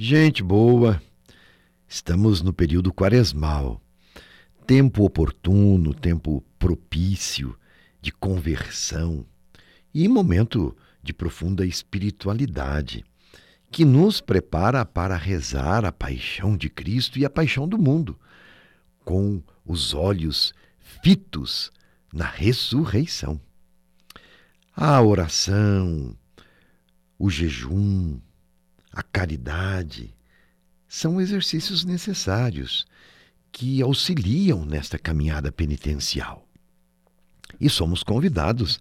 Gente boa, estamos no período quaresmal, tempo oportuno, tempo propício de conversão e momento de profunda espiritualidade que nos prepara para rezar a paixão de Cristo e a paixão do mundo, com os olhos fitos na ressurreição. A oração, o jejum, a caridade são exercícios necessários que auxiliam nesta caminhada penitencial. E somos convidados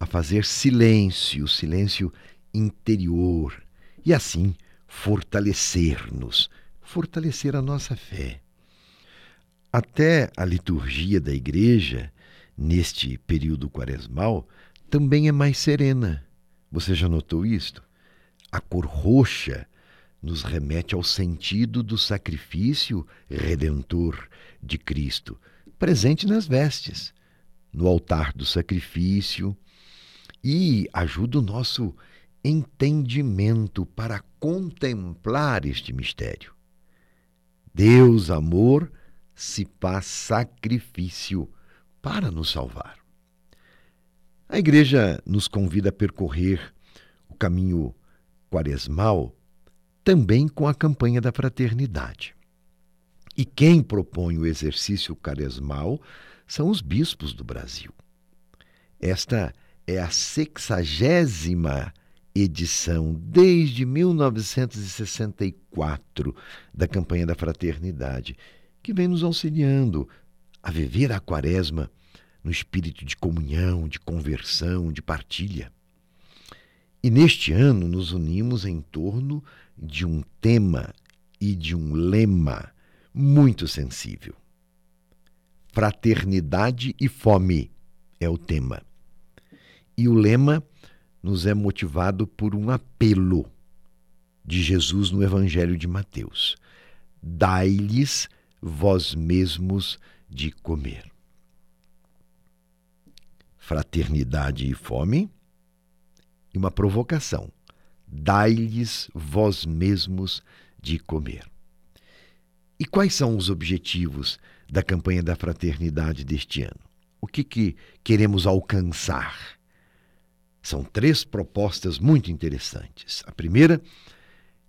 a fazer silêncio, silêncio interior, e assim fortalecer-nos, fortalecer a nossa fé. Até a liturgia da igreja, neste período quaresmal, também é mais serena. Você já notou isto? A cor roxa nos remete ao sentido do sacrifício redentor de Cristo, presente nas vestes, no altar do sacrifício, e ajuda o nosso entendimento para contemplar este mistério. Deus, amor, se faz sacrifício para nos salvar. A igreja nos convida a percorrer o caminho quaresmal também com a campanha da fraternidade. E quem propõe o exercício quaresmal são os bispos do Brasil. Esta é a sexagésima edição, desde 1964, da campanha da fraternidade, que vem nos auxiliando a viver a quaresma no espírito de comunhão, de conversão, de partilha. E neste ano nos unimos em torno de um tema e de um lema muito sensível. Fraternidade e fome é o tema. E o lema nos é motivado por um apelo de Jesus no Evangelho de Mateus: Dai-lhes vós mesmos de comer. Fraternidade e fome, e uma provocação: Dai-lhes vós mesmos de comer. E quais são os objetivos da campanha da fraternidade deste ano? O que, que queremos alcançar? São três propostas muito interessantes. A primeira,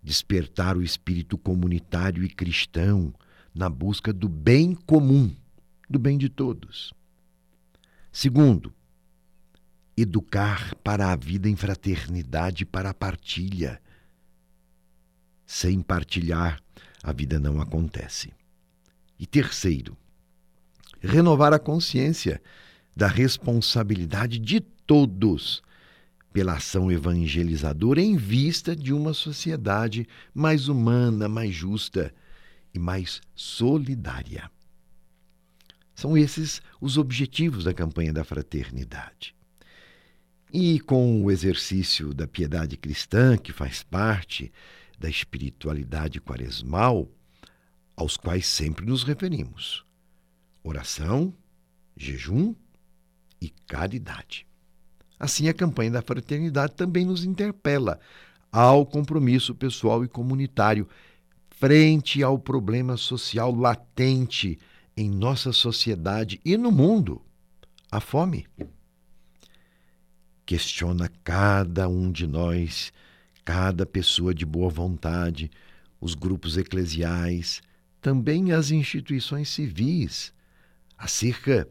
despertar o espírito comunitário e cristão na busca do bem comum, do bem de todos. Segundo, educar para a vida em fraternidade para a partilha. Sem partilhar, a vida não acontece. E terceiro, renovar a consciência da responsabilidade de todos pela ação evangelizadora em vista de uma sociedade mais humana, mais justa e mais solidária. São esses os objetivos da campanha da fraternidade. E com o exercício da piedade cristã, que faz parte da espiritualidade quaresmal, aos quais sempre nos referimos: oração, jejum e caridade. Assim, a campanha da fraternidade também nos interpela ao compromisso pessoal e comunitário frente ao problema social latente em nossa sociedade e no mundo a fome. Questiona cada um de nós, cada pessoa de boa vontade, os grupos eclesiais, também as instituições civis, acerca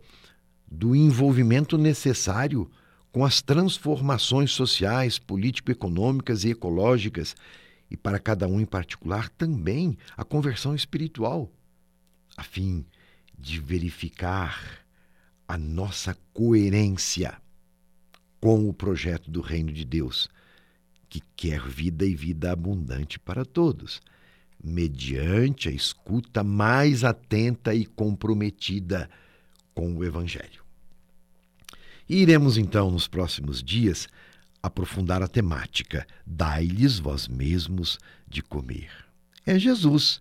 do envolvimento necessário com as transformações sociais, político-econômicas e ecológicas, e para cada um em particular também a conversão espiritual, a fim de verificar a nossa coerência com o projeto do Reino de Deus, que quer vida e vida abundante para todos, mediante a escuta mais atenta e comprometida com o Evangelho. E iremos então, nos próximos dias, aprofundar a temática: Dai-lhes vós mesmos de comer. É Jesus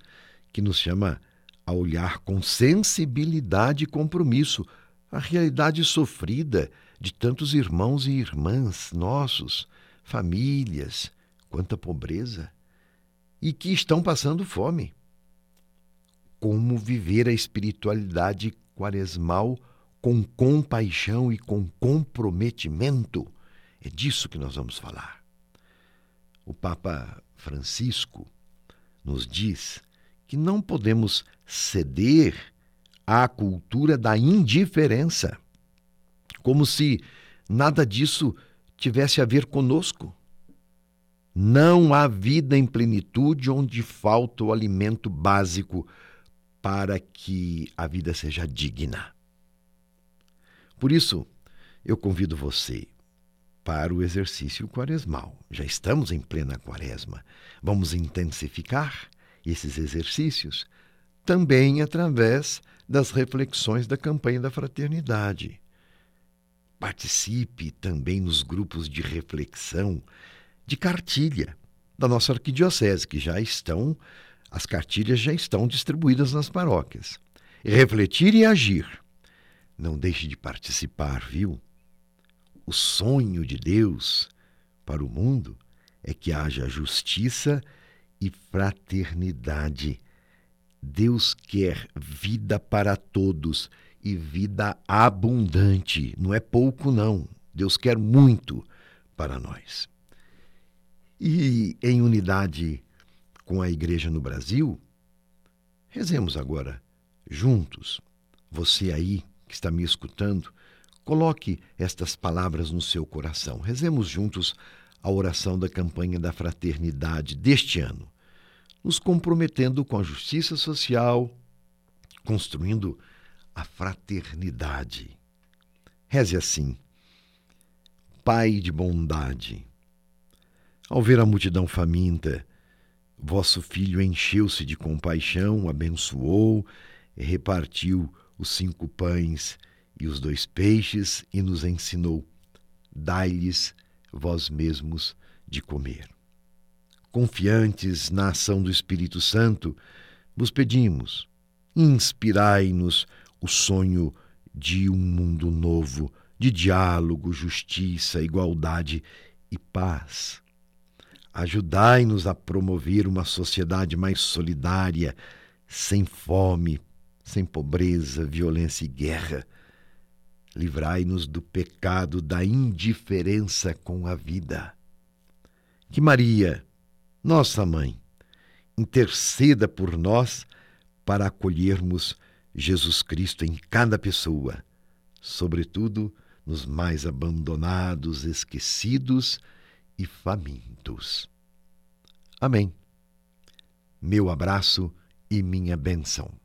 que nos chama a olhar com sensibilidade e compromisso a realidade sofrida de tantos irmãos e irmãs nossos, famílias, quanta pobreza. e que estão passando fome. Como viver a espiritualidade quaresmal com compaixão e com comprometimento? É disso que nós vamos falar. O Papa Francisco nos diz que não podemos ceder à cultura da indiferença, como se nada disso tivesse a ver conosco. Não há vida em plenitude onde falta o alimento básico para que a vida seja digna. Por isso, eu convido você para o exercício quaresmal. Já estamos em plena quaresma. Vamos intensificar esses exercícios também através das reflexões da campanha da fraternidade. Participe também nos grupos de reflexão de cartilha da nossa arquidiocese, que já estão, as cartilhas já estão distribuídas nas paróquias. Refletir e agir. Não deixe de participar, viu? O sonho de Deus para o mundo é que haja justiça e fraternidade. Deus quer vida para todos e vida abundante. Não é pouco, não. Deus quer muito para nós. E em unidade com a Igreja no Brasil, rezemos agora juntos. Você aí que está me escutando, coloque estas palavras no seu coração. Rezemos juntos a oração da campanha da fraternidade deste ano, nos comprometendo com a justiça social, construindo a fraternidade. Reze assim: Pai de bondade, ao ver a multidão faminta, vosso filho encheu-se de compaixão, abençoou repartiu os cinco pães e os dois peixes e nos ensinou: dai-lhes vós mesmos de comer. Confiantes na ação do Espírito Santo, vos pedimos: inspirai-nos o sonho de um mundo novo, de diálogo, justiça, igualdade e paz. Ajudai-nos a promover uma sociedade mais solidária, sem fome, sem pobreza, violência e guerra. Livrai-nos do pecado da indiferença com a vida. Que Maria, nossa mãe, interceda por nós para acolhermos Jesus Cristo em cada pessoa, sobretudo nos mais abandonados, esquecidos e famintos. Amém. Meu abraço e minha bênção.